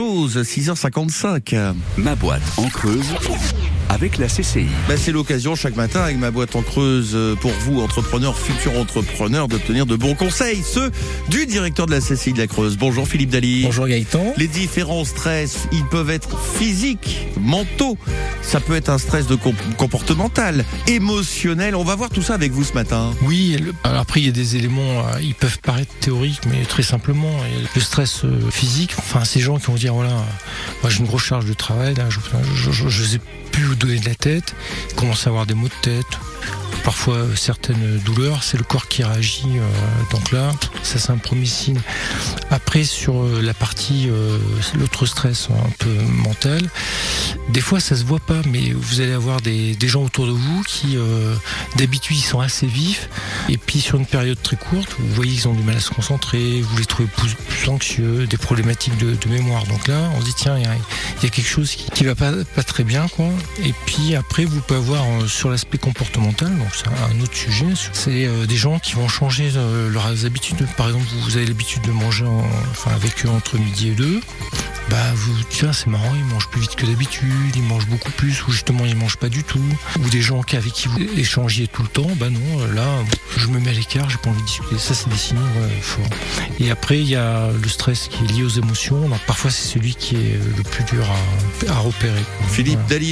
6h55. Ma boîte en creuse avec la CCI. Bah, c'est l'occasion chaque matin avec ma boîte en creuse euh, pour vous, entrepreneurs, futurs entrepreneurs, d'obtenir de bons conseils. Ceux du directeur de la CCI de la Creuse. Bonjour Philippe Dali. Bonjour Gaëtan. Les différents stress, ils peuvent être physiques, mentaux. Ça peut être un stress de comp- comportemental, émotionnel. On va voir tout ça avec vous ce matin. Oui, le- alors après il y a des éléments, euh, ils peuvent paraître théoriques, mais très simplement, a le stress euh, physique, enfin ces gens qui vont dire voilà, euh, moi j'ai une grosse charge de travail, là, je, je, je, je sais plus où donner de la tête, ils commencent à avoir des maux de tête, parfois certaines douleurs, c'est le corps qui réagit, euh, donc là, ça c'est un premier signe. Après sur euh, la partie, euh, l'autre stress un peu mental, des fois ça se voit pas, mais vous allez avoir des, gens autour de vous qui euh, d'habitude ils sont assez vifs, et puis sur une période très courte, vous voyez qu'ils ont du mal à se concentrer, vous les trouvez plus, anxieux, des problématiques de, mémoire. Donc là, on se dit tiens, il y a, quelque chose qui, qui va pas, très bien, quoi. Et puis après, vous pouvez avoir euh, sur l'aspect comportemental, donc c'est un autre sujet, c'est euh, des gens qui vont changer leurs habitudes. Par exemple, vous avez l'habitude de manger en- enfin, avec eux entre midi et deux. Bah, vous, tiens, c'est marrant, ils mangent plus vite que d'habitude, ils mangent beaucoup plus, ou justement, ils mangent pas du tout. Ou des gens avec qui vous échangiez tout le temps, bah non, euh, là, je me mets à l'écart, j'ai pas envie de discuter. Ça, c'est des signes ouais, forts. Et après, il y a le stress qui est lié aux émotions. Donc, parfois, c'est celui qui est le plus dur à, à repérer. Philippe Voilà. Dali.